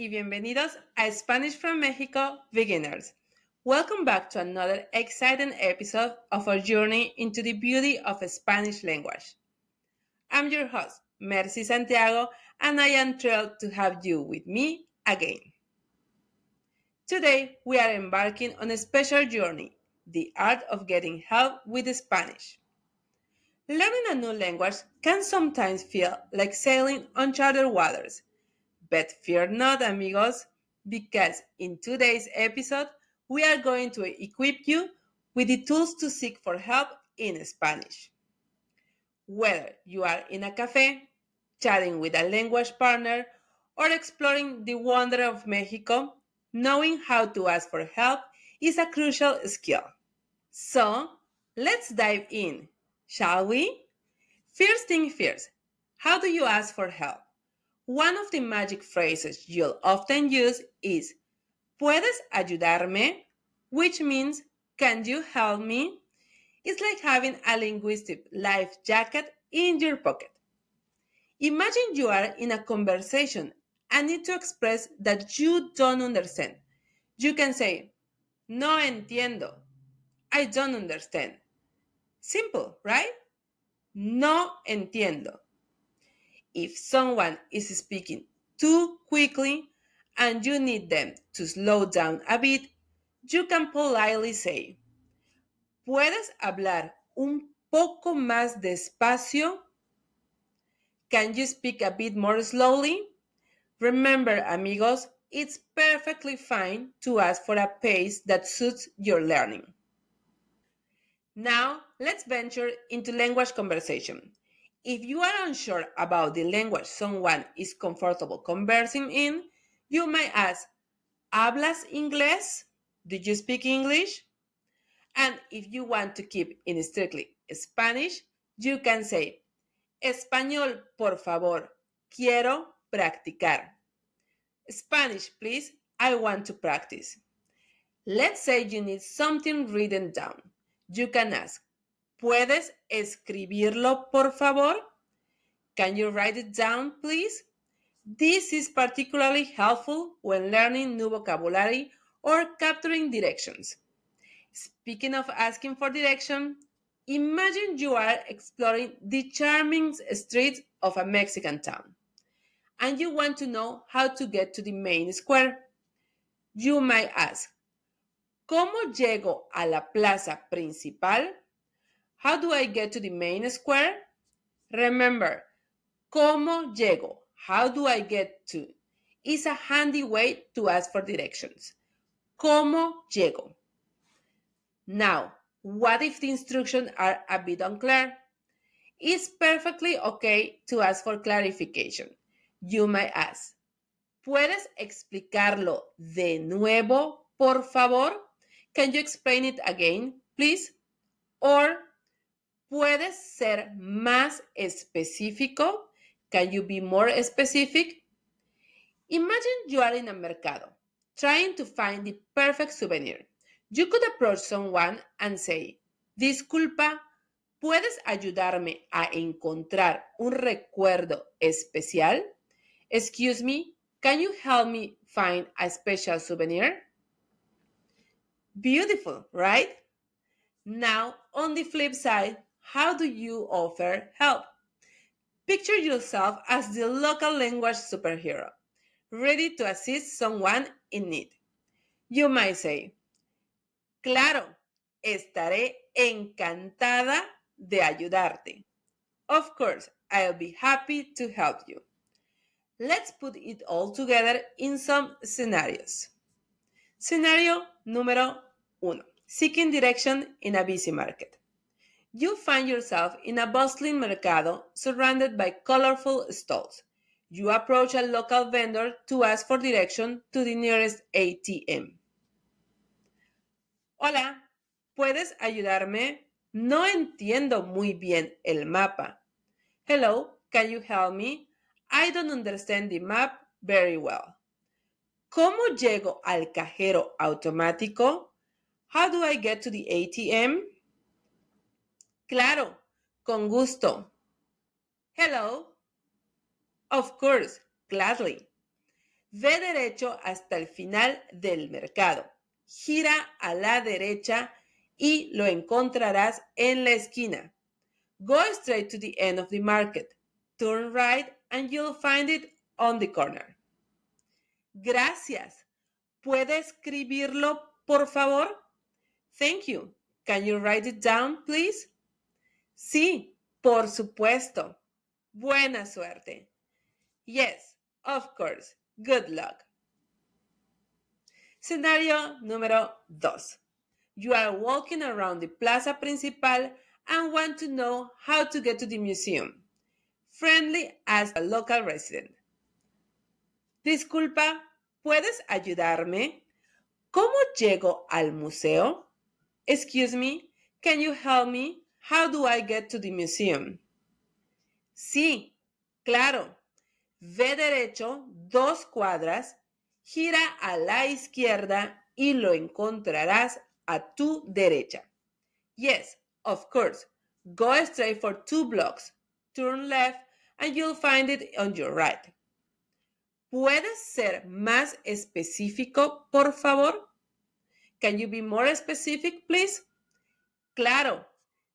y bienvenidos a Spanish from Mexico Beginners. Welcome back to another exciting episode of our journey into the beauty of Spanish language. I'm your host, Mercy Santiago, and I am thrilled to have you with me again. Today, we are embarking on a special journey the art of getting help with Spanish. Learning a new language can sometimes feel like sailing on charted waters. But fear not, amigos, because in today's episode, we are going to equip you with the tools to seek for help in Spanish. Whether you are in a cafe, chatting with a language partner, or exploring the wonder of Mexico, knowing how to ask for help is a crucial skill. So, let's dive in Shall we? First thing first, how do you ask for help? One of the magic phrases you'll often use is ¿Puedes ayudarme? Which means Can you help me? It's like having a linguistic life jacket in your pocket. Imagine you are in a conversation and need to express that you don't understand. You can say, No entiendo. I don't understand. Simple, right? No entiendo. If someone is speaking too quickly and you need them to slow down a bit, you can politely say, ¿Puedes hablar un poco más despacio? Can you speak a bit more slowly? Remember, amigos, it's perfectly fine to ask for a pace that suits your learning. Now, let's venture into language conversation. If you are unsure about the language someone is comfortable conversing in, you may ask, ¿Hablas inglés? Do you speak English? And if you want to keep in strictly Spanish, you can say, Español, por favor, quiero practicar. Spanish, please, I want to practice. Let's say you need something written down. You can ask, ¿Puedes escribirlo, por favor? Can you write it down, please? This is particularly helpful when learning new vocabulary or capturing directions. Speaking of asking for direction, imagine you are exploring the charming streets of a Mexican town and you want to know how to get to the main square. You might ask, ¿Cómo llego a la plaza principal? How do I get to the main square? Remember, ¿cómo llego? How do I get to? Is a handy way to ask for directions. ¿Cómo llego? Now, what if the instructions are a bit unclear? It's perfectly okay to ask for clarification. You might ask, ¿Puedes explicarlo de nuevo, por favor? Can you explain it again, please? Or, ¿puedes ser más específico? Can you be more specific? Imagine you are in a mercado, trying to find the perfect souvenir. You could approach someone and say, Disculpa, ¿puedes ayudarme a encontrar un recuerdo especial? Excuse me, can you help me find a special souvenir? Beautiful, right? Now, on the flip side, how do you offer help? Picture yourself as the local language superhero, ready to assist someone in need. You might say, Claro, estaré encantada de ayudarte. Of course, I'll be happy to help you. Let's put it all together in some scenarios. Scenario número uno. Seeking direction in a busy market. You find yourself in a bustling mercado surrounded by colorful stalls. You approach a local vendor to ask for direction to the nearest ATM. Hola, ¿puedes ayudarme? No entiendo muy bien el mapa. Hello, can you help me? I don't understand the map very well. ¿Cómo llego al cajero automático? How do I get to the ATM? Claro, con gusto. Hello. Of course, gladly. Ve derecho hasta el final del mercado. Gira a la derecha y lo encontrarás en la esquina. Go straight to the end of the market. Turn right and you'll find it on the corner. Gracias. ¿Puede escribirlo, por favor? Thank you. Can you write it down, please? Sí, por supuesto. Buena suerte. Yes, of course. Good luck. Scenario número 2. You are walking around the plaza principal and want to know how to get to the museum. Friendly as a local resident. Disculpa, ¿puedes ayudarme? ¿Cómo llego al museo? Excuse me, can you help me? How do I get to the museum? Sí, claro. Ve derecho dos cuadras, gira a la izquierda y lo encontrarás a tu derecha. Yes, of course. Go straight for two blocks. Turn left and you'll find it on your right. ¿Puedes ser más específico, por favor? Can you be more specific, please? Claro.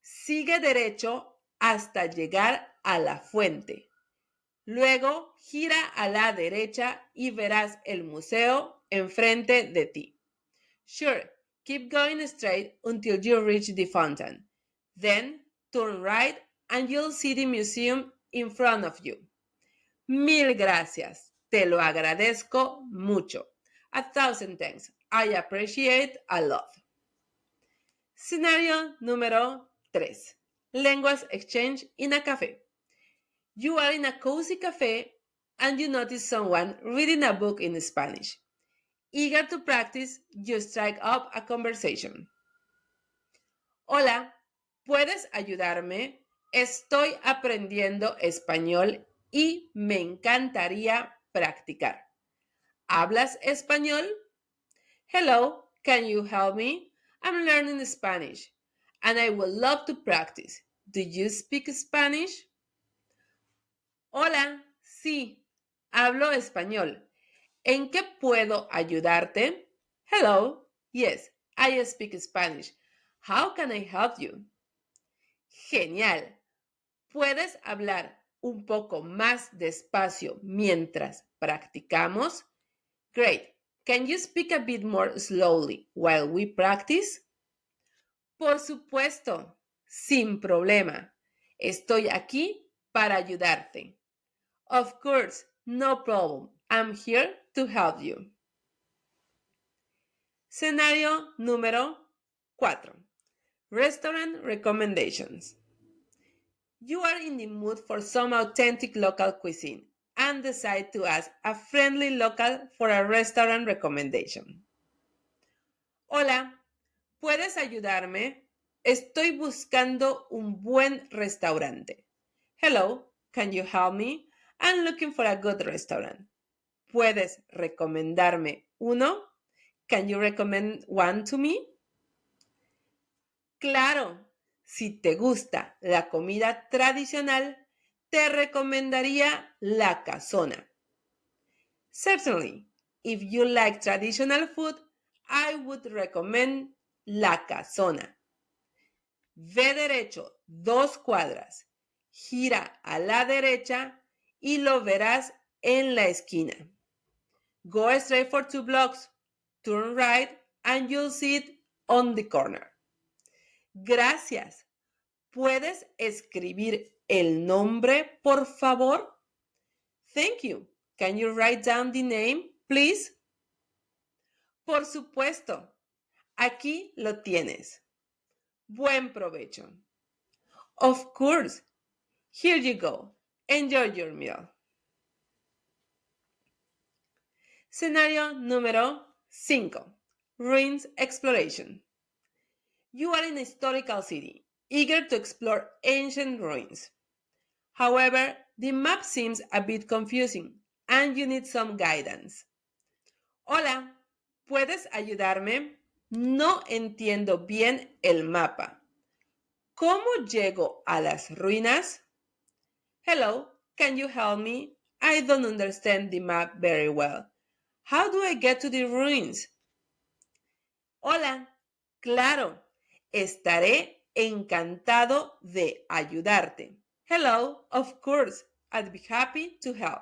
Sigue derecho hasta llegar a la fuente. Luego gira a la derecha y verás el museo enfrente de ti. Sure, keep going straight until you reach the fountain. Then turn right and you'll see the museum in front of you. Mil gracias. Te lo agradezco mucho. A thousand thanks. I appreciate a lot. Scenario número 3. Lenguas exchange in a cafe. You are in a cozy cafe and you notice someone reading a book in Spanish. Eager to practice, you strike up a conversation. Hola, ¿puedes ayudarme? Estoy aprendiendo español y me encantaría practicar. ¿Hablas español? Hello, can you help me? I'm learning Spanish and I would love to practice. Do you speak Spanish? Hola, sí, hablo español. ¿En qué puedo ayudarte? Hello, yes, I speak Spanish. How can I help you? Genial. ¿Puedes hablar un poco más despacio mientras practicamos? Great. Can you speak a bit more slowly while we practice? Por supuesto, sin problema. Estoy aquí para ayudarte. Of course, no problem. I'm here to help you. Scenario número 4. Restaurant recommendations. You are in the mood for some authentic local cuisine and decide to ask a friendly local for a restaurant recommendation. Hola, ¿puedes ayudarme? Estoy buscando un buen restaurante. Hello, can you help me? I'm looking for a good restaurant. ¿Puedes recomendarme uno? Can you recommend one to me? Claro, si te gusta la comida tradicional, te recomendaría la casona. Certainly, if you like traditional food, I would recommend la casona. Ve derecho dos cuadras, gira a la derecha y lo verás en la esquina. Go straight for two blocks, turn right, and you'll see it on the corner. Gracias. ¿Puedes escribir el nombre, por favor? Thank you. Can you write down the name, please? Por supuesto. Aquí lo tienes. Buen provecho. Of course. Here you go. Enjoy your meal. Scenario número 5. Ruins Exploration. You are in a historical city, eager to explore ancient ruins. However, the map seems a bit confusing and you need some guidance. Hola, ¿puedes ayudarme? No entiendo bien el mapa. ¿Cómo llego a las ruinas? Hello, can you help me? I don't understand the map very well. how do I get to the ruins? Hola, claro, estaré encantado de ayudarte. Hello, of course, I'd be happy to help.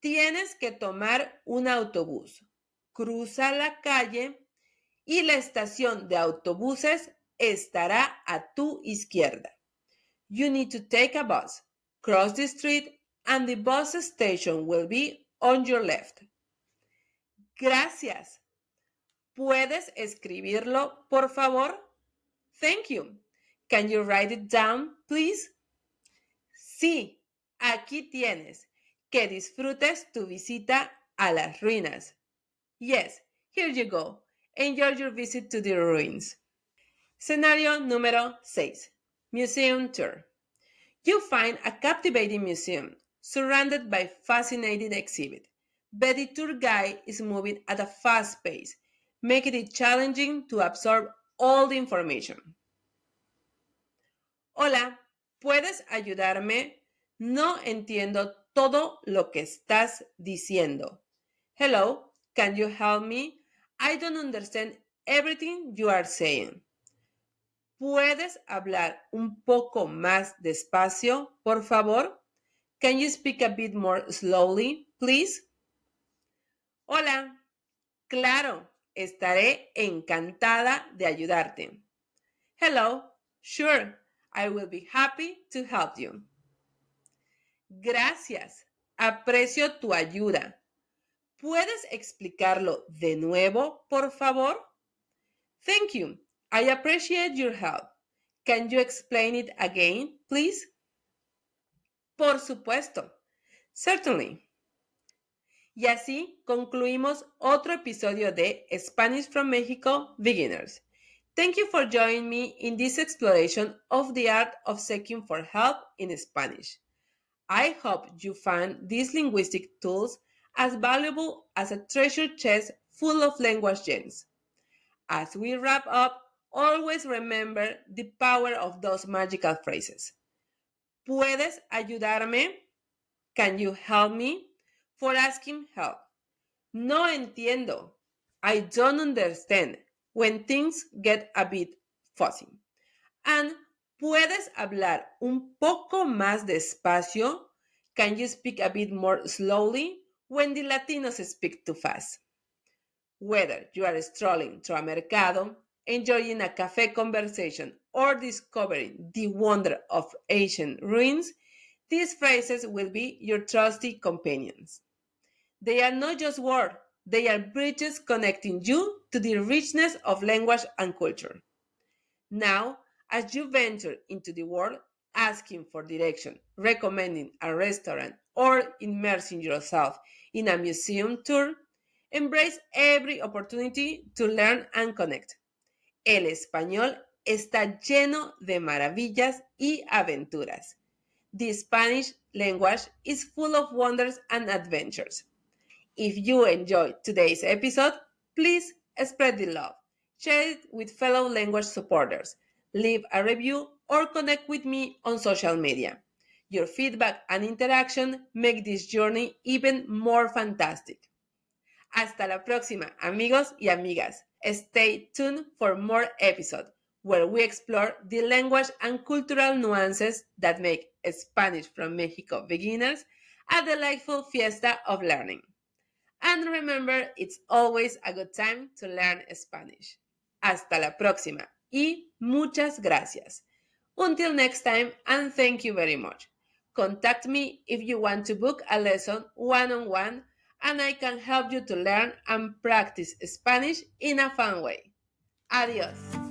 Tienes que tomar un autobús. Cruza la calle y la estación de autobuses estará a tu izquierda. You need to take a bus. Cross the street and the bus station will be on your left. Gracias. ¿Puedes escribirlo, por favor? Thank you. Can you write it down, please? Sí, aquí tienes. Que disfrutes tu visita a las ruinas. Yes, here you go. Enjoy your visit to the ruins. Scenario número 6. Museum Tour. You find a captivating museum surrounded by fascinating exhibits, but the tour guide is moving at a fast pace, making it challenging to absorb all the information. Hola, ¿puedes ayudarme? No entiendo todo lo que estás diciendo. Hello, can you help me? I don't understand everything you are saying. ¿Puedes hablar un poco más despacio, por favor? Can you speak a bit more slowly, please? Hola. Claro, estaré encantada de ayudarte. Hello. Sure, I will be happy to help you. Gracias. Aprecio tu ayuda. ¿Puedes explicarlo de nuevo, por favor? Thank you. I appreciate your help. Can you explain it again, please? Por supuesto. Certainly. Y así concluimos otro episodio de Spanish from Mexico Beginners. Thank you for joining me in this exploration of the art of seeking for help in Spanish. I hope you find these linguistic tools as valuable as a treasure chest full of language gems. As we wrap up, always remember the power of those magical phrases. ¿Puedes ayudarme? Can you help me? For asking help. No entiendo. I don't understand when things get a bit fuzzy. And ¿puedes hablar un poco más despacio? Can you speak a bit more slowly when the Latinos speak too fast? Whether you are strolling through a mercado, enjoying a cafe conversation, or discovering the wonder of ancient ruins, these phrases will be your trusty companions. They are not just words, they are bridges connecting you to the richness of language and culture. Now, as you venture into the world asking for direction, recommending a restaurant, or immersing yourself in a museum tour, embrace every opportunity to learn and connect. El español está lleno de maravillas y aventuras. The Spanish language is full of wonders and adventures. If you enjoyed today's episode, please spread the love, share it with fellow language supporters, leave a review, or connect with me on social media. Your feedback and interaction make this journey even more fantastic. Hasta la próxima, amigos y amigas. Stay tuned for more episodes where we explore the language and cultural nuances that make Spanish from Mexico beginners a delightful fiesta of learning. And remember, it's always a good time to learn Spanish. Hasta la próxima y muchas gracias. Until next time, and thank you very much. Contact me if you want to book a lesson one on one and I can help you to learn and practice Spanish in a fun way. Adios.